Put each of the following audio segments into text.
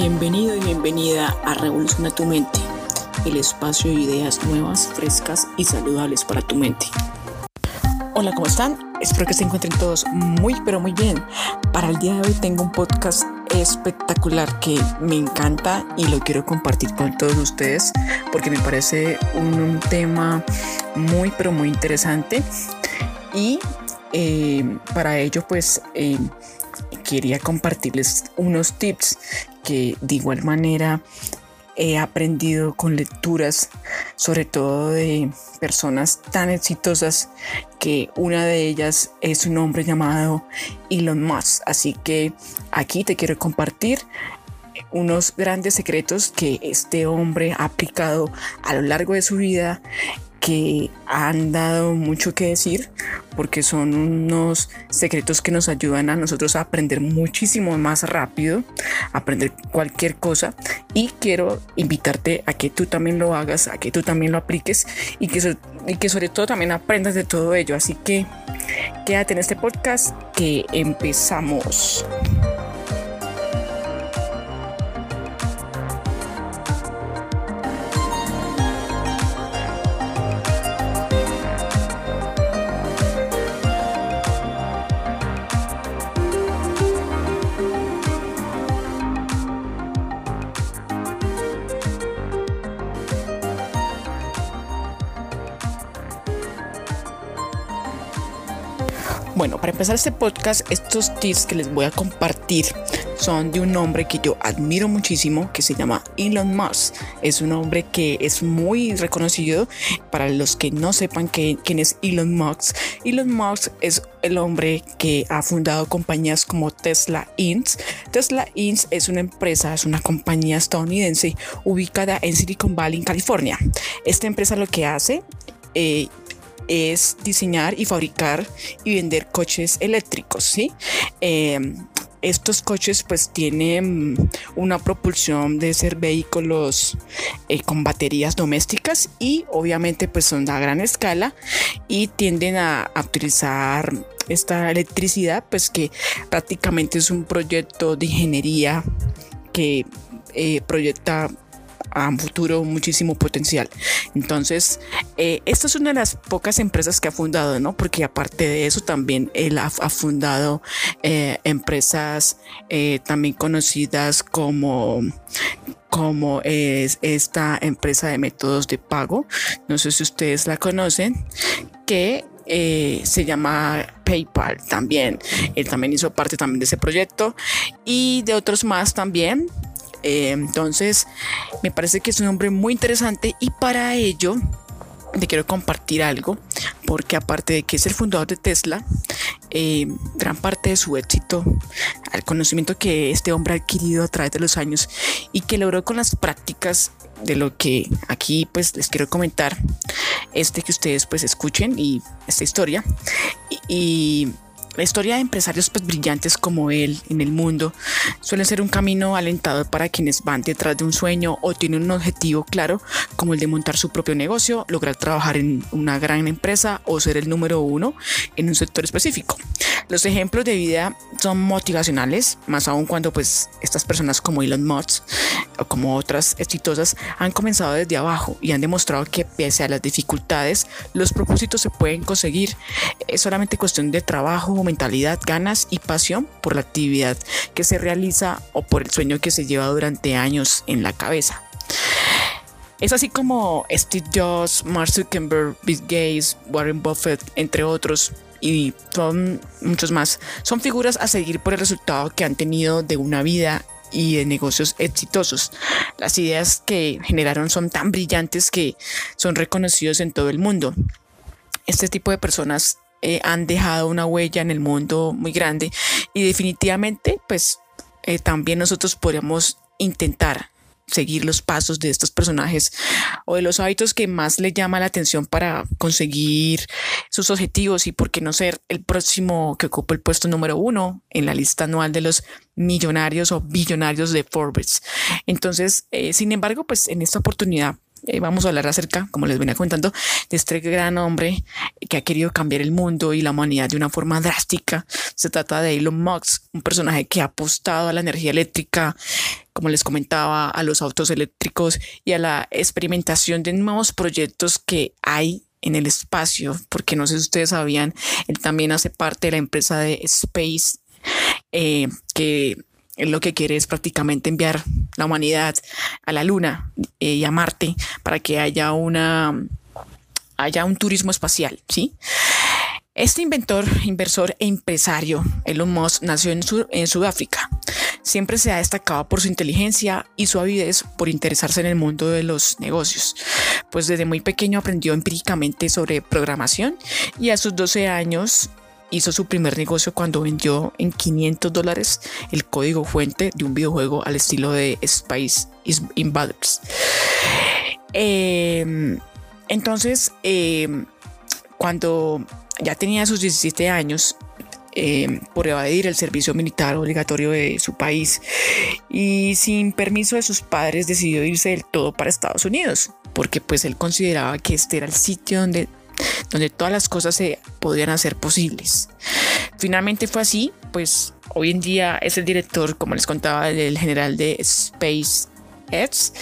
Bienvenido y bienvenida a Revoluciona tu mente, el espacio de ideas nuevas, frescas y saludables para tu mente. Hola, ¿cómo están? Espero que se encuentren todos muy, pero muy bien. Para el día de hoy tengo un podcast espectacular que me encanta y lo quiero compartir con todos ustedes porque me parece un, tema muy, pero muy interesante. Y eh, para ello, pues... Eh, quería compartirles unos tips que de igual manera he aprendido con lecturas, sobre todo de personas tan exitosas que una de ellas es un hombre llamado Elon Musk. Así que aquí te quiero compartir unos grandes secretos que este hombre ha aplicado a lo largo de su vida que han dado mucho que decir porque son unos secretos que nos ayudan a nosotros a aprender muchísimo más rápido, aprender cualquier cosa y quiero invitarte a que tú también lo hagas, a que tú también lo apliques y que, y que sobre todo también aprendas de todo ello. Así que quédate en este podcast que empezamos. Empezar este podcast, estos tips que les voy a compartir son de un hombre que yo admiro muchísimo, que se llama Elon Musk. Es un hombre que es muy reconocido. Para los que no sepan quién es Elon Musk, Elon Musk es el hombre que ha fundado compañías como Tesla Inc. Tesla Inc. es una empresa, es una compañía estadounidense ubicada en Silicon Valley, California. Esta empresa lo que hace eh, es diseñar y fabricar y vender coches eléctricos, ¿sí? Em, estos coches pues tienen una propulsión de ser vehículos eh, con baterías domésticas y obviamente pues son a gran escala y tienden a, utilizar esta electricidad pues que prácticamente es un proyecto de ingeniería que eh, proyecta a un futuro muchísimo potencial. Entonces, eh, esta es una de las pocas empresas que ha fundado, ¿no? Porque aparte de eso, también él ha, fundado eh, empresas eh, también conocidas como como es esta empresa de métodos de pago. No sé si ustedes la conocen, que se llama PayPal también. Él también hizo parte también de ese proyecto y de otros más también. Eh, entonces, me parece que es un hombre muy interesante y para ello te quiero compartir algo, porque aparte de que es el fundador de Tesla, eh, gran parte de su éxito, al conocimiento que este hombre ha adquirido a través de los años y que logró con las prácticas de lo que aquí pues les quiero comentar, este que ustedes pues escuchen y esta historia y la historia de empresarios pues, brillantes como él en el mundo suele ser un camino alentador para quienes van detrás de un sueño o tienen un objetivo claro como el de montar su propio negocio, lograr trabajar en una gran empresa o ser el número uno en un sector específico. Los ejemplos de vida son motivacionales, más aún cuando pues estas personas como Elon Musk o como otras exitosas han comenzado desde abajo y han demostrado que pese a las dificultades, los propósitos se pueden conseguir. Es solamente cuestión de trabajo, mentalidad, ganas y pasión por la actividad que se realiza o por el sueño que se lleva durante años en la cabeza. Es así como Steve Jobs, Mark Zuckerberg, Bill Gates, Warren Buffett, entre otros, y son muchos más, son figuras a seguir por el resultado que han tenido de una vida y de negocios exitosos. Las ideas que generaron son tan brillantes que son reconocidos en todo el mundo. Este tipo de personas eh, han dejado una huella en el mundo muy grande y definitivamente pues eh, también nosotros podríamos intentar seguir los pasos de estos personajes o de los hábitos que más le llama la atención para conseguir sus objetivos y por qué no ser el próximo que ocupa el puesto número uno en la lista anual de los millonarios o billonarios de Forbes. Entonces, eh, sin embargo, pues en esta oportunidad eh, vamos a hablar acerca, como les venía comentando, de este gran hombre que ha querido cambiar el mundo y la humanidad de una forma drástica. Se trata de Elon Musk, un personaje que ha apostado a la energía eléctrica como les comentaba, a los autos eléctricos y a la experimentación de nuevos proyectos que hay en el espacio, porque no sé si ustedes sabían, él también hace parte de la empresa de Space, eh, que lo que quiere es prácticamente enviar la humanidad a la Luna eh, y a Marte para que haya una haya un turismo espacial, ¿sí? Este inventor, inversor e empresario, Elon Musk, nació en, en, Sudáfrica. Siempre se ha destacado por su inteligencia y su avidez por interesarse en el mundo de los negocios, pues desde muy pequeño aprendió empíricamente sobre programación y a sus 12 años hizo su primer negocio cuando vendió en 500 dólares el código fuente de un videojuego al estilo de Space Invaders. Eh, entonces, eh, cuando ya tenía sus 17 años, eh, por evadir el servicio militar obligatorio de su país y sin permiso de sus padres decidió irse del todo para Estados Unidos porque pues él consideraba que este era el sitio donde, donde todas las cosas se podían hacer posibles. Finalmente fue así, pues hoy en día es el director, como les contaba, del general de SpaceX,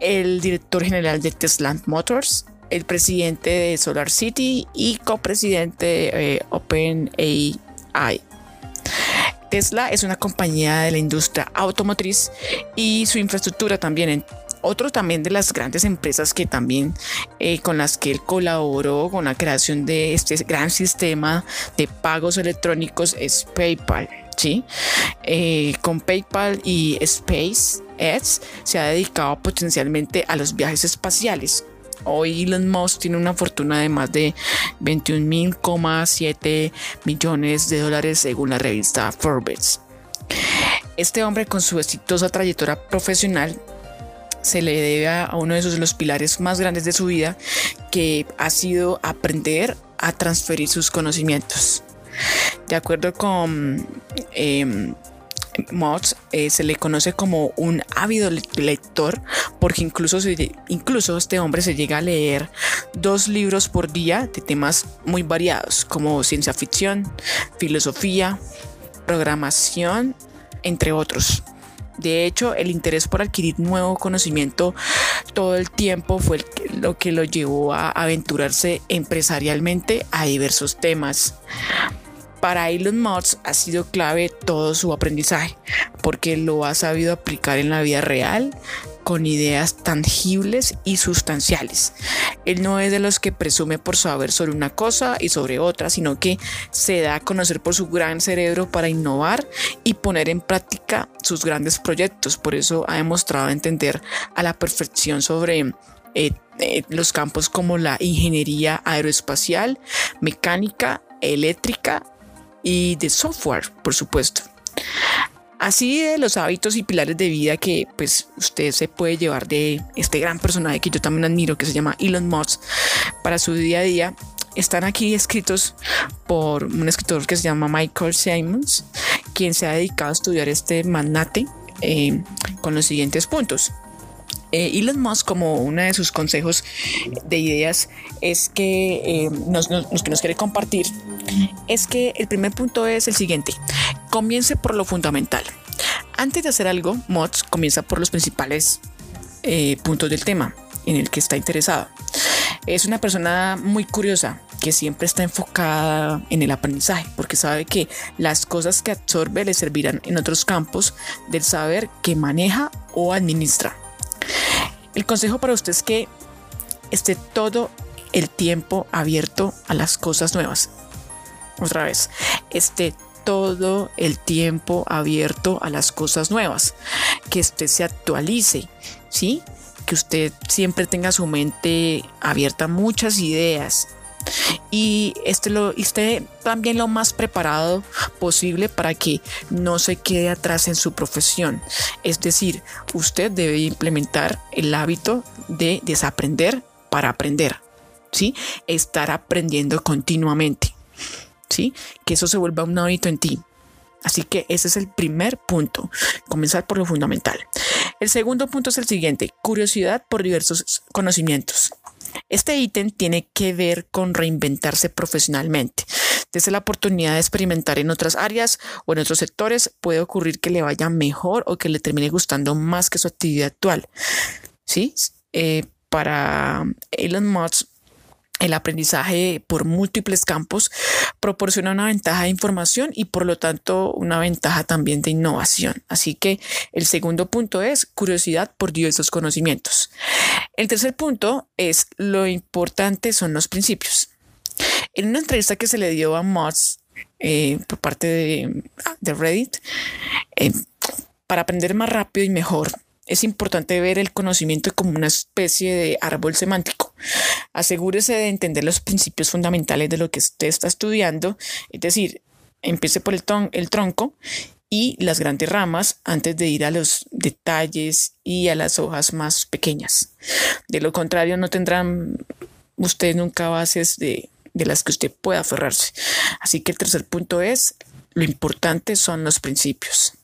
el director general de Tesla Motors, el presidente de Solar City y copresidente de eh, OpenAI. Tesla es una compañía de la industria automotriz y su infraestructura también. Otro también de las grandes empresas que también eh, con las que él colaboró con la creación de este gran sistema de pagos electrónicos es PayPal. ¿sí? Eh, con PayPal y SpaceX se ha dedicado potencialmente a los viajes espaciales Hoy Elon Musk tiene una fortuna de más de 21,7 millones de dólares según la revista Forbes. Este hombre con su exitosa trayectoria profesional se le debe a uno de los pilares más grandes de su vida, que ha sido aprender a transferir sus conocimientos. De acuerdo con eh, Mods se le conoce como un ávido lector porque incluso, incluso este hombre se llega a leer dos libros por día de temas muy variados como ciencia ficción, filosofía, programación, entre otros. De hecho, el interés por adquirir nuevo conocimiento todo el tiempo fue lo que lo llevó a aventurarse empresarialmente a diversos temas. Para Elon Musk ha sido clave todo su aprendizaje, porque lo ha sabido aplicar en la vida real con ideas tangibles y sustanciales. Él no es de los que presume por saber sobre una cosa y sobre otra, sino que se da a conocer por su gran cerebro para innovar y poner en práctica sus grandes proyectos. Por eso ha demostrado entender a la perfección sobre eh, eh, los campos como la ingeniería aeroespacial, mecánica, eléctrica y de software, por supuesto. Así de los hábitos y pilares de vida que pues usted se puede llevar de este gran personaje que yo también admiro, que se llama Elon Musk, para su día a día, están aquí escritos por un escritor que se llama Michael Simons, quien se ha dedicado a estudiar este magnate eh, con los siguientes puntos. Eh, Elon Musk, como uno de sus consejos de ideas, es que eh, nos, que nos quiere compartir, es que el primer punto es el siguiente, comience por lo fundamental. Antes de hacer algo, Musk comienza por los principales eh, puntos del tema en el que está interesado. Es una persona muy curiosa que siempre está enfocada en el aprendizaje porque sabe que las cosas que absorbe le servirán en otros campos del saber que maneja o administra. El consejo para usted es que esté todo el tiempo abierto a las cosas nuevas. Otra vez, esté todo el tiempo abierto a las cosas nuevas, que usted se actualice, ¿sí? Que usted siempre tenga su mente abierta a muchas ideas, y este lo, esté también lo más preparado posible para que no se quede atrás en su profesión. Es decir, usted debe implementar el hábito de desaprender para aprender, ¿sí? Estar aprendiendo continuamente, ¿sí? Que eso se vuelva un hábito en ti. Así que ese es el primer punto, comenzar por lo fundamental. El segundo punto es el siguiente, curiosidad por diversos conocimientos. Este ítem tiene que ver con reinventarse profesionalmente. desde la oportunidad de experimentar en otras áreas o en otros sectores, puede ocurrir que le vaya mejor o que le termine gustando más que su actividad actual. ¿Sí? Eh, para Elon Musk, el aprendizaje por múltiples campos proporciona una ventaja de información y por lo tanto una ventaja también de innovación. Así que el segundo punto es curiosidad por diversos conocimientos. El tercer punto es lo importante son los principios. En una entrevista que se le dio a Moss eh, por parte de, Reddit, eh, para aprender más rápido y mejor, es importante ver el conocimiento como una especie de árbol semántico. Asegúrese de entender los principios fundamentales de lo que usted está estudiando, es decir, empiece por el, el tronco y las grandes ramas antes de ir a los detalles y a las hojas más pequeñas. De lo contrario, no tendrán ustedes nunca bases de, de las que usted pueda aferrarse. Así que el tercer punto es, lo importante son los principios.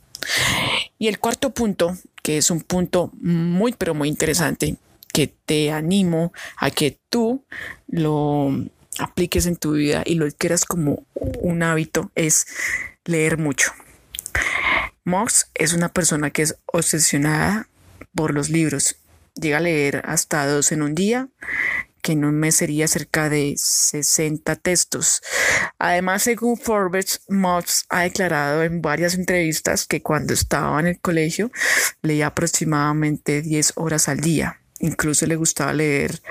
Y el cuarto punto, que es un punto muy, pero muy interesante, que te animo a que tú lo apliques en tu vida y lo quieras como un hábito, es leer mucho. Mox es una persona que es obsesionada por los libros. Llega a leer hasta dos en un día que en un mes sería cerca de 60 textos. Además, según Forbes, Moss ha declarado en varias entrevistas que cuando estaba en el colegio leía aproximadamente 10 horas al día. Incluso le gustaba leer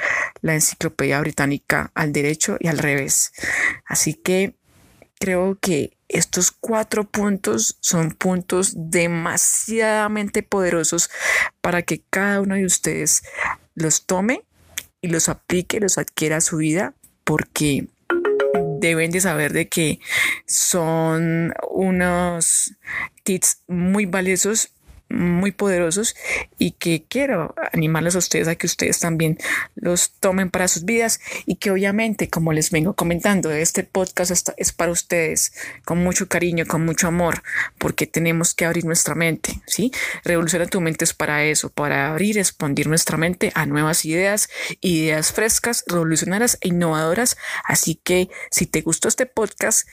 la enciclopedia británica al derecho y al revés. Así que creo que estos cuatro puntos son puntos demasiadamente poderosos para que cada uno de ustedes los tome y los aplique, los adquiera a su vida, porque deben de saber de que son unos tips muy valiosos muy poderosos y que quiero animarles a ustedes a que ustedes también los tomen para sus vidas y que obviamente, como les vengo comentando, este podcast es para ustedes con mucho cariño, con mucho amor, porque tenemos que abrir nuestra mente, ¿sí? Revoluciona tu mente es para eso, para abrir expandir nuestra mente a nuevas ideas, ideas frescas, revolucionarias e innovadoras. Así que si te gustó este podcast,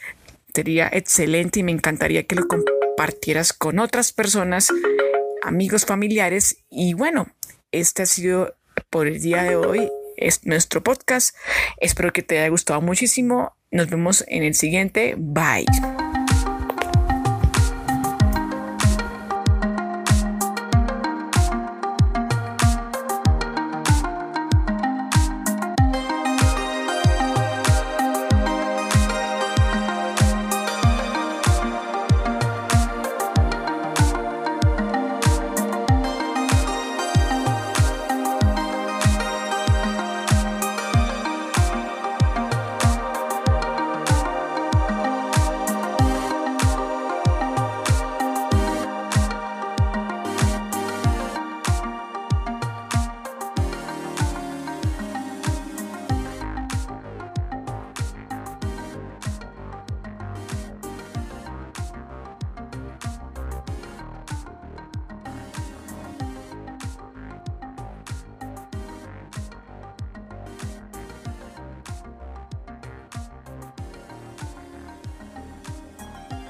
sería excelente y me encantaría que lo compartieras con otras personas amigos, familiares. Y bueno, este ha sido por el día de hoy es nuestro podcast. Espero que te haya gustado muchísimo. Nos vemos en el siguiente. Bye.